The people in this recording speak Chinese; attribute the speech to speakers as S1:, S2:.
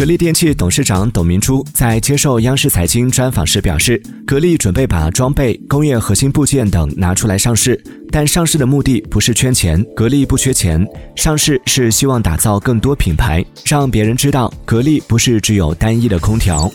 S1: 格力电器董事长董明珠在接受央视财经专访时表示格力准备把装备工业核心部件等拿出来上市但上市的目的不是圈钱格力不缺钱上市是希望打造更多品牌让别人知道格力不是只有单一的空调。